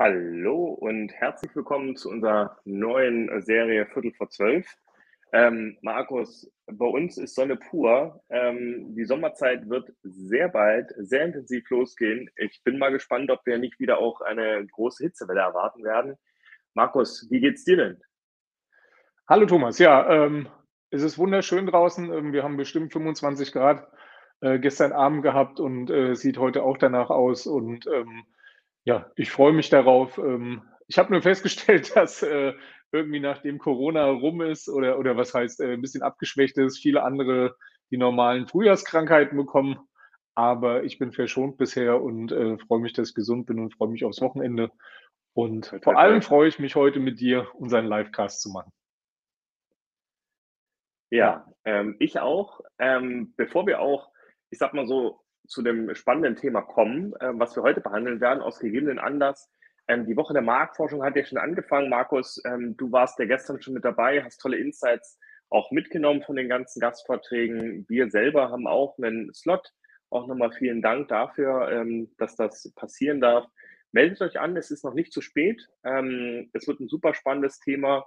Hallo und herzlich willkommen zu unserer neuen Serie Viertel vor zwölf. Ähm, Markus, bei uns ist Sonne pur. Ähm, die Sommerzeit wird sehr bald, sehr intensiv losgehen. Ich bin mal gespannt, ob wir nicht wieder auch eine große Hitzewelle erwarten werden. Markus, wie geht's dir denn? Hallo Thomas, ja, ähm, es ist wunderschön draußen. Ähm, wir haben bestimmt 25 Grad äh, gestern Abend gehabt und äh, sieht heute auch danach aus. Und ähm, ja, ich freue mich darauf. Ähm, ich habe nur festgestellt, dass äh, irgendwie nachdem Corona rum ist oder, oder was heißt, äh, ein bisschen abgeschwächt ist, viele andere die normalen Frühjahrskrankheiten bekommen. Aber ich bin verschont bisher und äh, freue mich, dass ich gesund bin und freue mich aufs Wochenende. Und vor allem freue ich mich heute mit dir, unseren Livecast zu machen. Ja, ähm, ich auch. Ähm, bevor wir auch, ich sag mal so, zu dem spannenden Thema kommen, äh, was wir heute behandeln werden, aus gegebenen Anlass. Ähm, die Woche der Marktforschung hat ja schon angefangen. Markus, ähm, du warst ja gestern schon mit dabei, hast tolle Insights auch mitgenommen von den ganzen Gastvorträgen. Wir selber haben auch einen Slot. Auch nochmal vielen Dank dafür, ähm, dass das passieren darf. Meldet euch an, es ist noch nicht zu spät. Ähm, es wird ein super spannendes Thema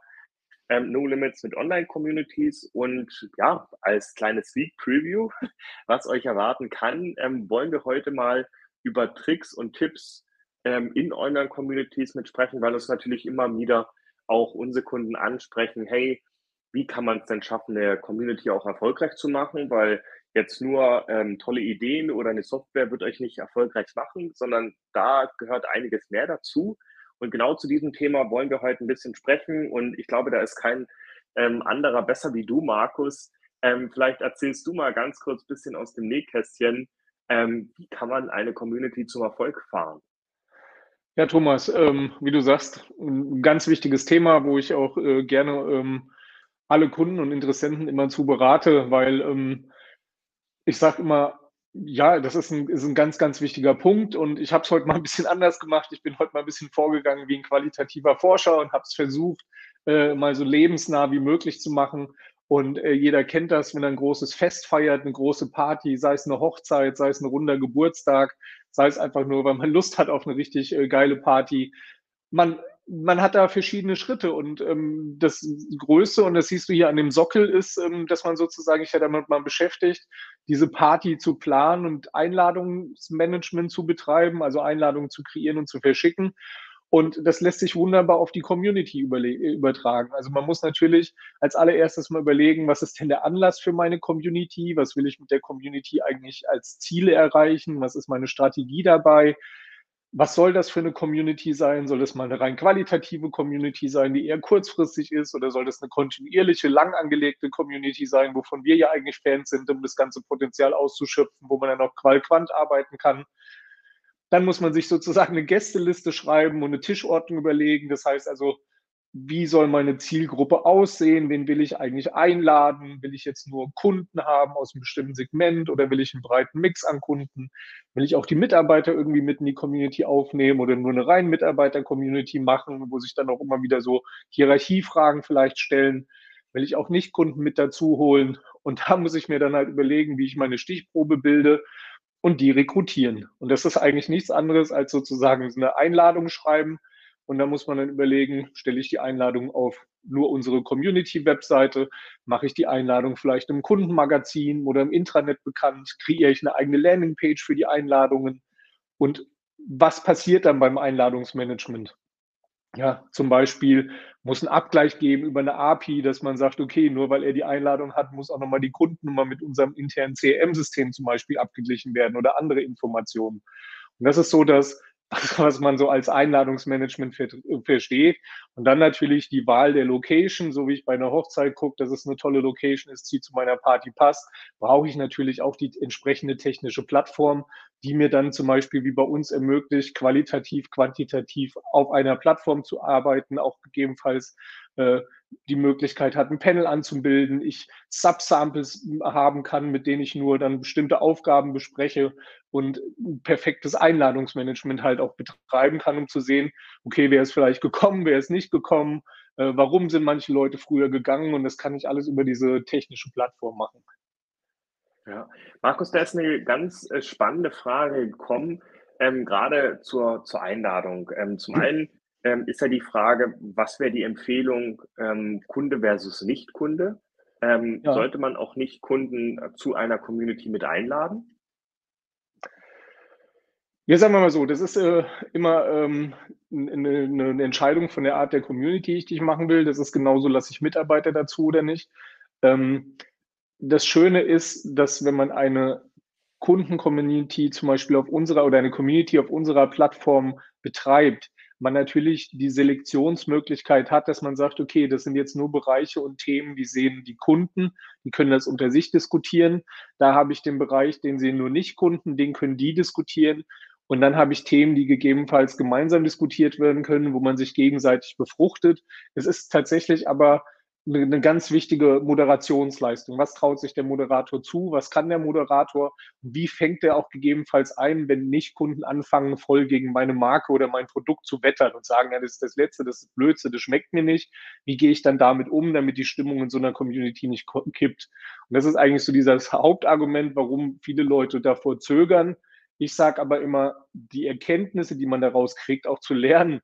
ähm, No Limits mit Online-Communities und ja, als kleines Sneak Preview, was euch erwarten kann, ähm, wollen wir heute mal über Tricks und Tipps ähm, in Online-Communities mitsprechen, weil uns natürlich immer wieder auch unsere Kunden ansprechen, hey, wie kann man es denn schaffen, eine Community auch erfolgreich zu machen, weil jetzt nur ähm, tolle Ideen oder eine Software wird euch nicht erfolgreich machen, sondern da gehört einiges mehr dazu. Und genau zu diesem Thema wollen wir heute ein bisschen sprechen. Und ich glaube, da ist kein ähm, anderer besser wie du, Markus. Ähm, vielleicht erzählst du mal ganz kurz ein bisschen aus dem Nähkästchen, ähm, wie kann man eine Community zum Erfolg fahren? Ja, Thomas, ähm, wie du sagst, ein ganz wichtiges Thema, wo ich auch äh, gerne ähm, alle Kunden und Interessenten immer zu berate, weil ähm, ich sage immer, ja, das ist ein, ist ein ganz, ganz wichtiger Punkt und ich habe es heute mal ein bisschen anders gemacht. Ich bin heute mal ein bisschen vorgegangen wie ein qualitativer Forscher und habe es versucht, äh, mal so lebensnah wie möglich zu machen. Und äh, jeder kennt das, wenn er ein großes Fest feiert, eine große Party, sei es eine Hochzeit, sei es ein runder Geburtstag, sei es einfach nur, weil man Lust hat auf eine richtig äh, geile Party. Man man hat da verschiedene Schritte und ähm, das Größte, und das siehst du hier an dem Sockel, ist, ähm, dass man sozusagen, ich ja damit mal beschäftigt, diese Party zu planen und Einladungsmanagement zu betreiben, also Einladungen zu kreieren und zu verschicken. Und das lässt sich wunderbar auf die Community übertragen. Also man muss natürlich als allererstes mal überlegen, was ist denn der Anlass für meine Community? Was will ich mit der Community eigentlich als Ziele erreichen? Was ist meine Strategie dabei? Was soll das für eine Community sein? Soll das mal eine rein qualitative Community sein, die eher kurzfristig ist, oder soll das eine kontinuierliche, lang angelegte Community sein, wovon wir ja eigentlich Fans sind, um das ganze Potenzial auszuschöpfen, wo man dann auch qual-quant arbeiten kann? Dann muss man sich sozusagen eine Gästeliste schreiben und eine Tischordnung überlegen. Das heißt also, wie soll meine Zielgruppe aussehen? Wen will ich eigentlich einladen? Will ich jetzt nur Kunden haben aus einem bestimmten Segment oder will ich einen breiten Mix an Kunden? Will ich auch die Mitarbeiter irgendwie mit in die Community aufnehmen oder nur eine rein Mitarbeiter-Community machen, wo sich dann auch immer wieder so Hierarchiefragen vielleicht stellen? Will ich auch nicht Kunden mit dazu holen? Und da muss ich mir dann halt überlegen, wie ich meine Stichprobe bilde und die rekrutieren. Und das ist eigentlich nichts anderes als sozusagen eine Einladung schreiben und da muss man dann überlegen, stelle ich die Einladung auf nur unsere Community-Webseite, mache ich die Einladung vielleicht im Kundenmagazin oder im Intranet bekannt, kreiere ich eine eigene Landingpage für die Einladungen und was passiert dann beim Einladungsmanagement? Ja, zum Beispiel muss ein Abgleich geben über eine API, dass man sagt, okay, nur weil er die Einladung hat, muss auch nochmal die Kundennummer mit unserem internen CRM-System zum Beispiel abgeglichen werden oder andere Informationen. Und das ist so, dass was man so als Einladungsmanagement versteht. Und dann natürlich die Wahl der Location, so wie ich bei einer Hochzeit gucke, dass es eine tolle Location ist, die zu meiner Party passt, brauche ich natürlich auch die entsprechende technische Plattform, die mir dann zum Beispiel wie bei uns ermöglicht, qualitativ, quantitativ auf einer Plattform zu arbeiten, auch gegebenenfalls äh, die Möglichkeit hat, ein Panel anzubilden, ich Subsamples haben kann, mit denen ich nur dann bestimmte Aufgaben bespreche und ein perfektes Einladungsmanagement halt auch betreiben kann, um zu sehen, okay, wer ist vielleicht gekommen, wer ist nicht gekommen, äh, warum sind manche Leute früher gegangen und das kann ich alles über diese technische Plattform machen. Ja, Markus, da ist eine ganz äh, spannende Frage gekommen. ähm, gerade zur, zur Einladung. Ähm, zum einen ähm, ist ja die Frage, was wäre die Empfehlung ähm, Kunde versus Nicht-Kunde? Ähm, Ja. sollte man auch Nicht-Kunden äh, zu einer Community mit einladen? Ja, sagen wir mal so, das ist äh, immer ähm, eine, eine Entscheidung von der Art der Community, die ich machen will. Das ist genauso, lasse ich Mitarbeiter dazu oder nicht. Ähm, das Schöne ist, dass wenn man eine Kunden-Community zum Beispiel auf unserer oder eine Community auf unserer Plattform betreibt, man natürlich die Selektionsmöglichkeit hat, dass man sagt, okay, das sind jetzt nur Bereiche und Themen, die sehen die Kunden, die können das unter sich diskutieren. Da habe ich den Bereich, den sehen nur nicht Kunden, den können die diskutieren. Und dann habe ich Themen, die gegebenenfalls gemeinsam diskutiert werden können, wo man sich gegenseitig befruchtet. Es ist tatsächlich aber eine, ganz wichtige Moderationsleistung. Was traut sich der Moderator zu? Was kann der Moderator? Wie fängt er auch gegebenenfalls ein, wenn nicht Kunden anfangen, voll gegen meine Marke oder mein Produkt zu wettern und sagen, ja, das ist das Letzte, das ist Blödsinn, das schmeckt mir nicht. Wie gehe ich dann damit um, damit die Stimmung in so einer Community nicht kippt? Und das ist eigentlich so dieses Hauptargument, warum viele Leute davor zögern. Ich sage aber immer, die Erkenntnisse, die man daraus kriegt, auch zu lernen,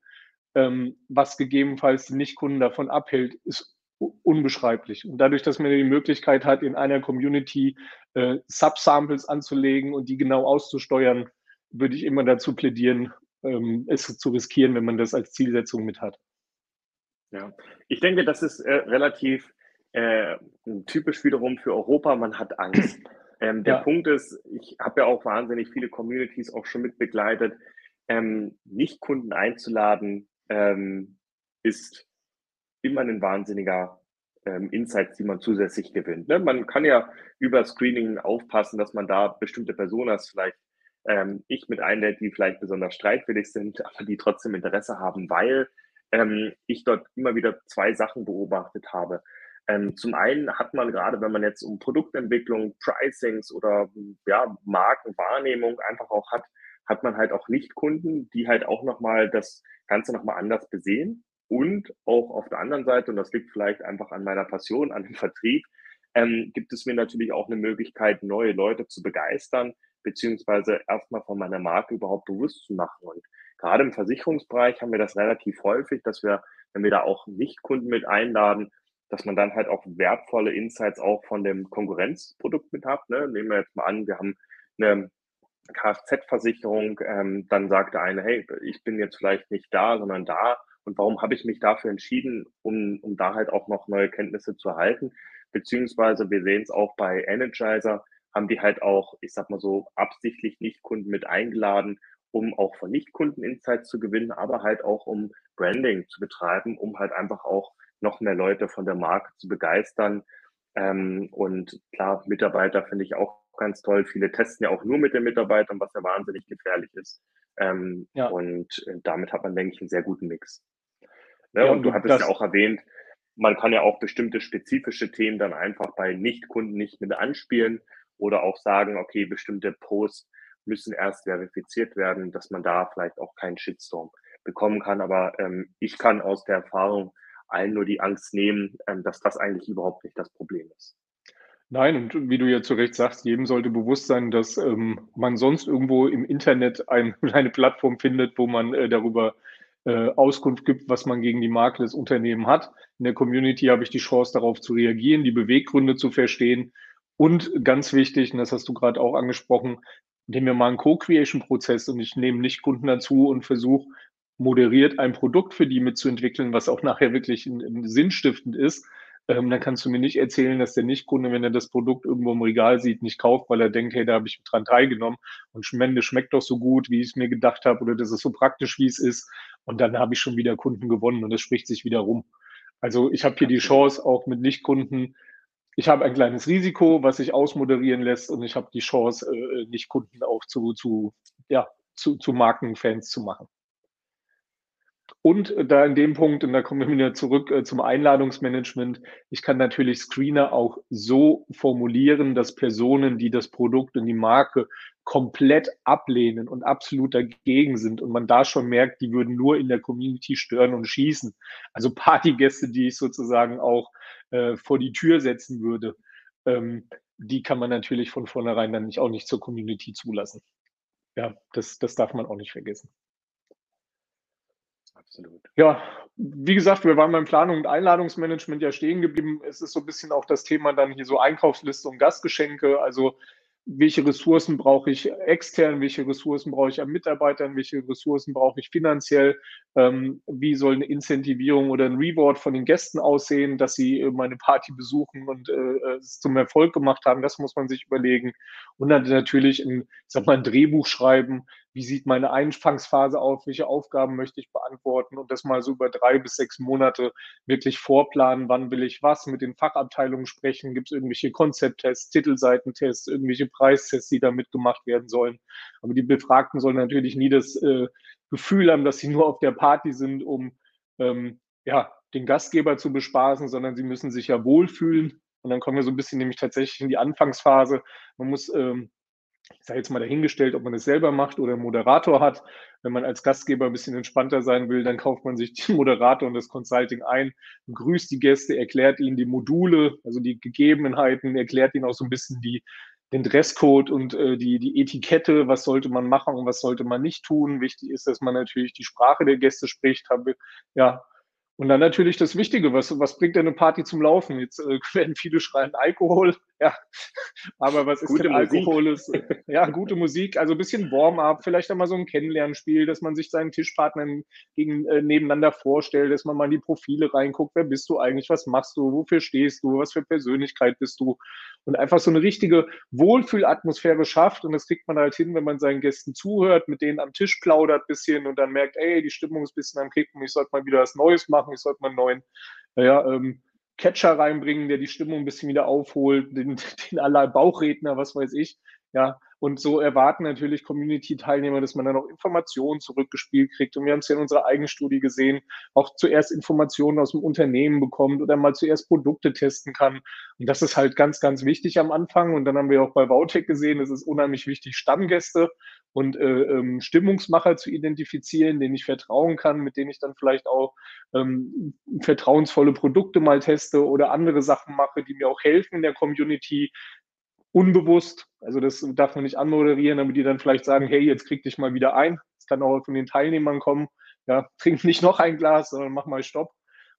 ähm, was gegebenenfalls die Nicht-Kunden davon abhält, ist unbeschreiblich. Und dadurch, dass man die Möglichkeit hat, in einer Community äh, Subsamples anzulegen und die genau auszusteuern, würde ich immer dazu plädieren, ähm, es zu riskieren, wenn man das als Zielsetzung mit hat. Ja, ich denke, das ist äh, relativ äh, typisch wiederum für Europa. Man hat Angst. Ähm, der Ja. Punkt ist, ich habe ja auch wahnsinnig viele Communities auch schon mit begleitet. Ähm, nicht Kunden einzuladen, ähm, ist immer ein wahnsinniger ähm, Insights, die man zusätzlich gewinnt. Ne? Man kann ja über Screening aufpassen, dass man da bestimmte Personas vielleicht ähm, ich mit einlädt, die vielleicht besonders streitwillig sind, aber die trotzdem Interesse haben, weil ähm, ich dort immer wieder zwei Sachen beobachtet habe. Ähm, zum einen hat man gerade, wenn man jetzt um Produktentwicklung, Pricings oder ja, Markenwahrnehmung einfach auch hat, hat man halt auch Nicht-Kunden, die halt auch nochmal das Ganze nochmal anders besehen. Und auch auf der anderen Seite, und das liegt vielleicht einfach an meiner Passion, an dem Vertrieb, ähm, gibt es mir natürlich auch eine Möglichkeit, neue Leute zu begeistern, beziehungsweise erstmal von meiner Marke überhaupt bewusst zu machen. Und gerade im Versicherungsbereich haben wir das relativ häufig, dass wir, wenn wir da auch Nicht-Kunden mit einladen, dass man dann halt auch wertvolle Insights auch von dem Konkurrenzprodukt mit hat. Ne? Nehmen wir jetzt mal an, wir haben eine Kfz-Versicherung, ähm, dann sagt der eine, hey, ich bin jetzt vielleicht nicht da, sondern da. Und warum habe ich mich dafür entschieden, um, um da halt auch noch neue Kenntnisse zu erhalten? Beziehungsweise wir sehen es auch bei Energizer, haben die halt auch, ich sag mal so, absichtlich Nicht-Kunden mit eingeladen, um auch von Nicht-Kunden Insights zu gewinnen, aber halt auch um Branding zu betreiben, um halt einfach auch noch mehr Leute von der Marke zu begeistern. Ähm, und klar, Mitarbeiter finde ich auch ganz toll. Viele testen ja auch nur mit den Mitarbeitern, was ja wahnsinnig gefährlich ist. Ähm, Ja. Und äh, damit hat man, denke ich, einen sehr guten Mix. Ne? Ja, und du hattest ja auch erwähnt, man kann ja auch bestimmte spezifische Themen dann einfach bei Nicht-Kunden nicht mit anspielen oder auch sagen, okay, bestimmte Posts müssen erst verifiziert werden, dass man da vielleicht auch keinen Shitstorm bekommen kann. Aber ähm, ich kann aus der Erfahrung allen nur die Angst nehmen, ähm, dass das eigentlich überhaupt nicht das Problem ist. Nein, und wie du ja zu Recht sagst, jedem sollte bewusst sein, dass ähm, man sonst irgendwo im Internet ein, eine Plattform findet, wo man äh, darüber äh, Auskunft gibt, was man gegen die Marke des Unternehmens hat. In der Community habe ich die Chance, darauf zu reagieren, die Beweggründe zu verstehen. Und ganz wichtig, und das hast du gerade auch angesprochen, nehmen wir mal einen Co-Creation-Prozess und ich nehme nicht Kunden dazu und versuche moderiert ein Produkt für die mitzuentwickeln, was auch nachher wirklich ein, ein sinnstiftend ist ähm, dann kannst du mir nicht erzählen, dass der Nichtkunde, wenn er das Produkt irgendwo im Regal sieht, nicht kauft, weil er denkt, hey, da habe ich dran teilgenommen und Schmende schmeckt doch so gut, wie ich es mir gedacht habe oder das ist so praktisch, wie es ist. Und dann habe ich schon wieder Kunden gewonnen und das spricht sich wieder rum. Also ich habe hier die Chance, auch mit Nichtkunden, ich habe ein kleines Risiko, was sich ausmoderieren lässt und ich habe die Chance, äh, Nichtkunden auch zu, zu, ja, zu, zu Markenfans zu machen. Und da in dem Punkt, und da kommen wir wieder zurück äh, zum Einladungsmanagement, ich kann natürlich Screener auch so formulieren, dass Personen, die das Produkt und die Marke komplett ablehnen und absolut dagegen sind und man da schon merkt, die würden nur in der Community stören und schießen. Also Partygäste, die ich sozusagen auch äh, vor die Tür setzen würde, ähm, die kann man natürlich von vornherein dann nicht, auch nicht zur Community zulassen. ja, das, das darf man auch nicht vergessen. Absolut. Ja, wie gesagt, wir waren beim Planung und Einladungsmanagement ja stehen geblieben. Es ist so ein bisschen auch das Thema dann hier so Einkaufsliste und Gastgeschenke. Also welche Ressourcen brauche ich extern, welche Ressourcen brauche ich an Mitarbeitern, welche Ressourcen brauche ich finanziell, ähm, wie soll eine Incentivierung oder ein Reward von den Gästen aussehen, dass sie äh, meine Party besuchen und äh, es zum Erfolg gemacht haben, das muss man sich überlegen. Und dann natürlich ein, sag mal, ein Drehbuch schreiben, wie sieht meine Einfangsphase auf, welche Aufgaben möchte ich beantworten und das mal so über drei bis sechs Monate wirklich vorplanen, wann will ich was, mit den Fachabteilungen sprechen, gibt es irgendwelche Konzepttests, Titelseitentests, irgendwelche Preistests, die da mitgemacht werden sollen. Aber die Befragten sollen natürlich nie das äh, Gefühl haben, dass sie nur auf der Party sind, um ähm, ja, den Gastgeber zu bespaßen, sondern sie müssen sich ja wohlfühlen. Und dann kommen wir so ein bisschen nämlich tatsächlich in die Anfangsphase. Man muss ähm, ich sage jetzt mal dahingestellt, ob man es selber macht oder einen Moderator hat. Wenn man als Gastgeber ein bisschen entspannter sein will, dann kauft man sich den Moderator und das Consulting ein, grüßt die Gäste, erklärt ihnen die Module, also die Gegebenheiten, erklärt ihnen auch so ein bisschen die, den Dresscode und äh, die, die Etikette, was sollte man machen und was sollte man nicht tun. Wichtig ist, dass man natürlich die Sprache der Gäste spricht. Habe, ja, und dann natürlich das Wichtige, was, was bringt denn eine Party zum Laufen? Jetzt äh, werden viele schreien Alkohol, ja, aber was ist gute denn Alkohol? Ist, ja, gute Musik, also ein bisschen Warm-up, vielleicht einmal so ein Kennenlernspiel, dass man sich seinen Tischpartnern gegen, äh, nebeneinander vorstellt, dass man mal in die Profile reinguckt, wer bist du eigentlich, was machst du, wofür stehst du, was für Persönlichkeit bist du und einfach so eine richtige Wohlfühlatmosphäre schafft und das kriegt man halt hin, wenn man seinen Gästen zuhört, mit denen am Tisch plaudert bisschen und dann merkt, ey, die Stimmung ist ein bisschen am Kicken, ich sollte mal wieder was Neues machen, ich sollte mal einen neuen, ja, ähm, Catcher reinbringen, der die Stimmung ein bisschen wieder aufholt, den, den aller Bauchredner, was weiß ich. Ja, und so erwarten natürlich Community-Teilnehmer, dass man dann auch Informationen zurückgespielt kriegt. Und wir haben es ja in unserer eigenen Studie gesehen, auch zuerst Informationen aus dem Unternehmen bekommt oder mal zuerst Produkte testen kann. Und das ist halt ganz, ganz wichtig am Anfang. Und dann haben wir auch bei Vautech gesehen, es ist unheimlich wichtig, Stammgäste und äh, ähm, Stimmungsmacher zu identifizieren, denen ich vertrauen kann, mit denen ich dann vielleicht auch ähm, vertrauensvolle Produkte mal teste oder andere Sachen mache, die mir auch helfen in der Community, unbewusst. Also das darf man nicht anmoderieren, damit die dann vielleicht sagen, hey, jetzt krieg dich mal wieder ein. Das kann auch von den Teilnehmern kommen. Ja, trink nicht noch ein Glas, sondern mach mal Stopp,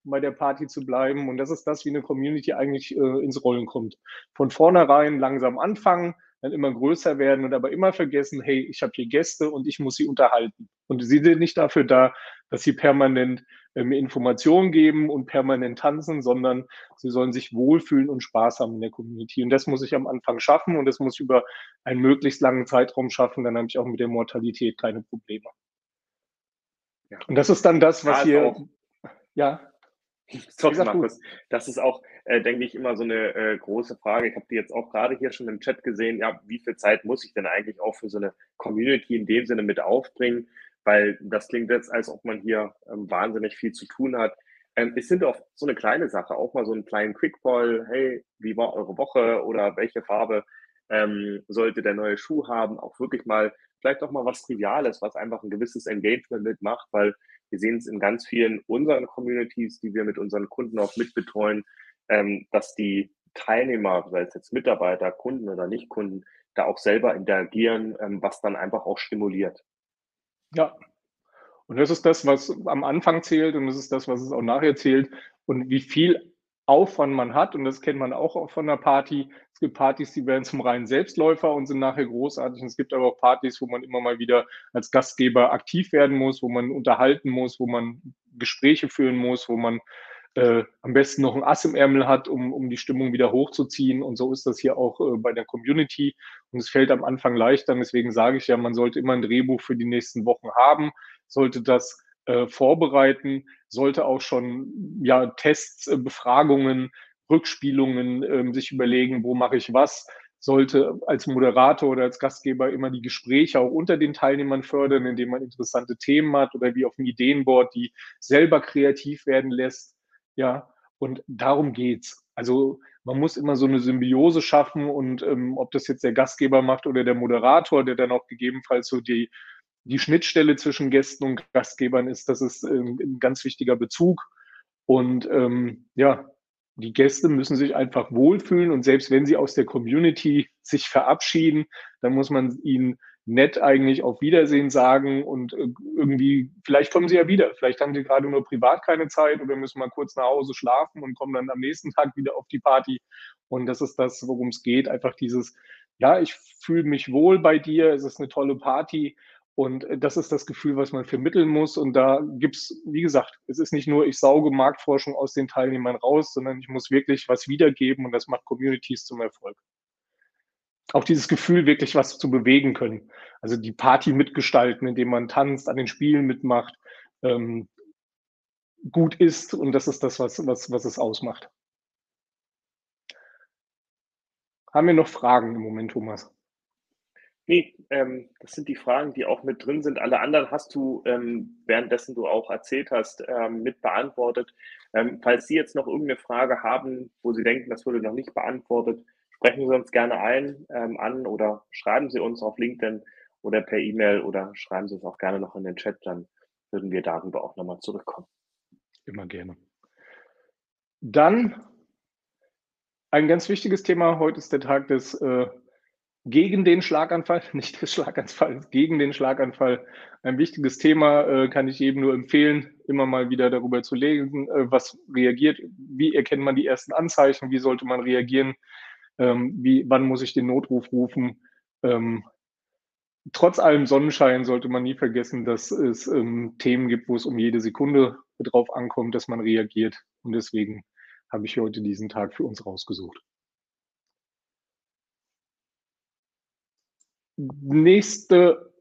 um bei der Party zu bleiben. Und das ist das, wie eine Community eigentlich äh, ins Rollen kommt. Von vornherein langsam anfangen, dann immer größer werden und aber immer vergessen, hey, ich habe hier Gäste und ich muss sie unterhalten. Und sie sind nicht dafür da, dass sie permanent äh, mir Informationen geben und permanent tanzen, sondern sie sollen sich wohlfühlen und Spaß haben in der Community. Und das muss ich am Anfang schaffen und das muss ich über einen möglichst langen Zeitraum schaffen. Dann habe ich auch mit der Mortalität keine Probleme. Ja. Und das ist dann das, was ja, hier. Ja. Sorry, Markus. Das ist auch, äh, denke ich, immer so eine äh, große Frage. Ich habe die jetzt auch gerade hier schon im Chat gesehen. Ja, wie viel Zeit muss ich denn eigentlich auch für so eine Community in dem Sinne mit aufbringen? Weil das klingt jetzt, als ob man hier ähm, wahnsinnig viel zu tun hat. Ähm, es sind auch so eine kleine Sache, auch mal so einen kleinen Quickball. Hey, wie war eure Woche oder welche Farbe ähm, sollte der neue Schuh haben? Auch wirklich mal, vielleicht auch mal was Triviales, was einfach ein gewisses Engagement mitmacht, weil wir sehen es in ganz vielen unseren Communities, die wir mit unseren Kunden auch mitbetreuen, ähm, dass die Teilnehmer, sei es jetzt Mitarbeiter, Kunden oder Nicht-Kunden, da auch selber interagieren, ähm, was dann einfach auch stimuliert. Ja. Und das ist das, was am Anfang zählt und das ist das, was es auch nachher zählt. Und wie viel Aufwand man hat, und das kennt man auch von der Party. Es gibt Partys, die werden zum reinen Selbstläufer und sind nachher großartig. Und es gibt aber auch Partys, wo man immer mal wieder als Gastgeber aktiv werden muss, wo man unterhalten muss, wo man Gespräche führen muss, wo man äh, am besten noch ein Ass im Ärmel hat, um, um die Stimmung wieder hochzuziehen. Und so ist das hier auch äh, bei der Community. Und es fällt am Anfang leichter. deswegen sage ich ja, man sollte immer ein Drehbuch für die nächsten Wochen haben, sollte das äh, vorbereiten, sollte auch schon ja, Tests, äh, Befragungen, Rückspielungen äh, sich überlegen, wo mache ich was, sollte als Moderator oder als Gastgeber immer die Gespräche auch unter den Teilnehmern fördern, indem man interessante Themen hat oder wie auf dem Ideenboard, die selber kreativ werden lässt. Ja, und darum geht's. Also man muss immer so eine Symbiose schaffen und ähm, ob das jetzt der Gastgeber macht oder der Moderator, der dann auch gegebenenfalls so die die Schnittstelle zwischen Gästen und Gastgebern ist, das ist ähm, ein ganz wichtiger Bezug. Und ähm, ja, die Gäste müssen sich einfach wohlfühlen und selbst wenn sie aus der Community sich verabschieden, dann muss man ihnen nett eigentlich auf Wiedersehen sagen und äh, irgendwie, vielleicht kommen sie ja wieder. Vielleicht haben sie gerade nur privat keine Zeit oder müssen mal kurz nach Hause schlafen und kommen dann am nächsten Tag wieder auf die Party. Und das ist das, worum es geht. Einfach dieses, ja, ich fühle mich wohl bei dir, es ist eine tolle Party. Und äh, das ist das Gefühl, was man vermitteln muss. Und da gibt es, wie gesagt, es ist nicht nur, ich sauge Marktforschung aus den Teilnehmern raus, sondern ich muss wirklich was wiedergeben und das macht Communities zum Erfolg auch dieses Gefühl, wirklich was zu bewegen können. Also die Party mitgestalten, indem man tanzt, an den Spielen mitmacht, ähm, gut ist und das ist das, was, was, was es ausmacht. Haben wir noch Fragen im Moment, Thomas? Nee, ähm, das sind die Fragen, die auch mit drin sind. Alle anderen hast du, ähm, währenddessen du auch erzählt hast, ähm, mit beantwortet. Ähm, falls Sie jetzt noch irgendeine Frage haben, wo Sie denken, das wurde noch nicht beantwortet, sprechen Sie uns gerne ein, ähm, an oder schreiben Sie uns auf LinkedIn oder per E-Mail oder schreiben Sie es auch gerne noch in den Chat, dann würden wir darüber auch nochmal zurückkommen. Immer gerne. Dann ein ganz wichtiges Thema. Heute ist der Tag des äh, gegen den Schlaganfall, nicht des Schlaganfalls, gegen den Schlaganfall. Ein wichtiges Thema äh, kann ich jedem nur empfehlen, immer mal wieder darüber zu lesen, äh, was reagiert, wie erkennt man die ersten Anzeichen, wie sollte man reagieren, ähm, wie, wann muss ich den Notruf rufen. Ähm, trotz allem Sonnenschein sollte man nie vergessen, dass es ähm, Themen gibt, wo es um jede Sekunde drauf ankommt, dass man reagiert. Und deswegen habe ich heute diesen Tag für uns rausgesucht. Nächste,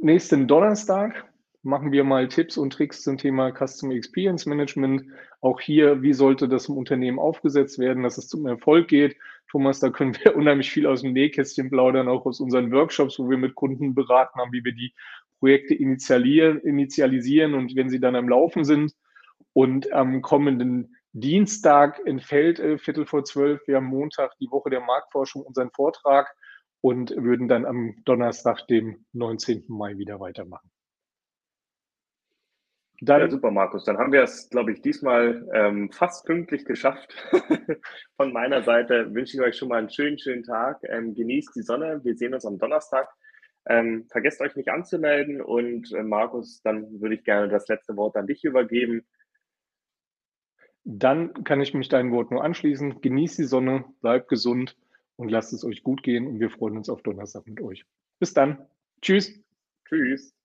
nächsten Donnerstag machen wir mal Tipps und Tricks zum Thema Customer Experience Management. Auch hier, wie sollte das im Unternehmen aufgesetzt werden, dass es zum Erfolg geht. Thomas, da können wir unheimlich viel aus dem Nähkästchen plaudern, auch aus unseren Workshops, wo wir mit Kunden beraten haben, wie wir die Projekte initialisieren und wenn sie dann am Laufen sind. Und am kommenden Dienstag Feld, äh, Viertel vor zwölf, wir haben Montag die Woche der Marktforschung unseren Vortrag und würden dann am Donnerstag, dem 19. Mai, wieder weitermachen. Dann, ja, super, Markus. Dann haben wir es, glaube ich, diesmal ähm, fast pünktlich geschafft. Von meiner Seite wünsche ich euch schon mal einen schönen, schönen Tag. Ähm, genießt die Sonne. Wir sehen uns am Donnerstag. Ähm, vergesst euch nicht anzumelden und äh, Markus, dann würde ich gerne das letzte Wort an dich übergeben. Dann kann ich mich deinem Wort nur anschließen. Genießt die Sonne, bleibt gesund und lasst es euch gut gehen und wir freuen uns auf Donnerstag mit euch. Bis dann. Tschüss. Tschüss.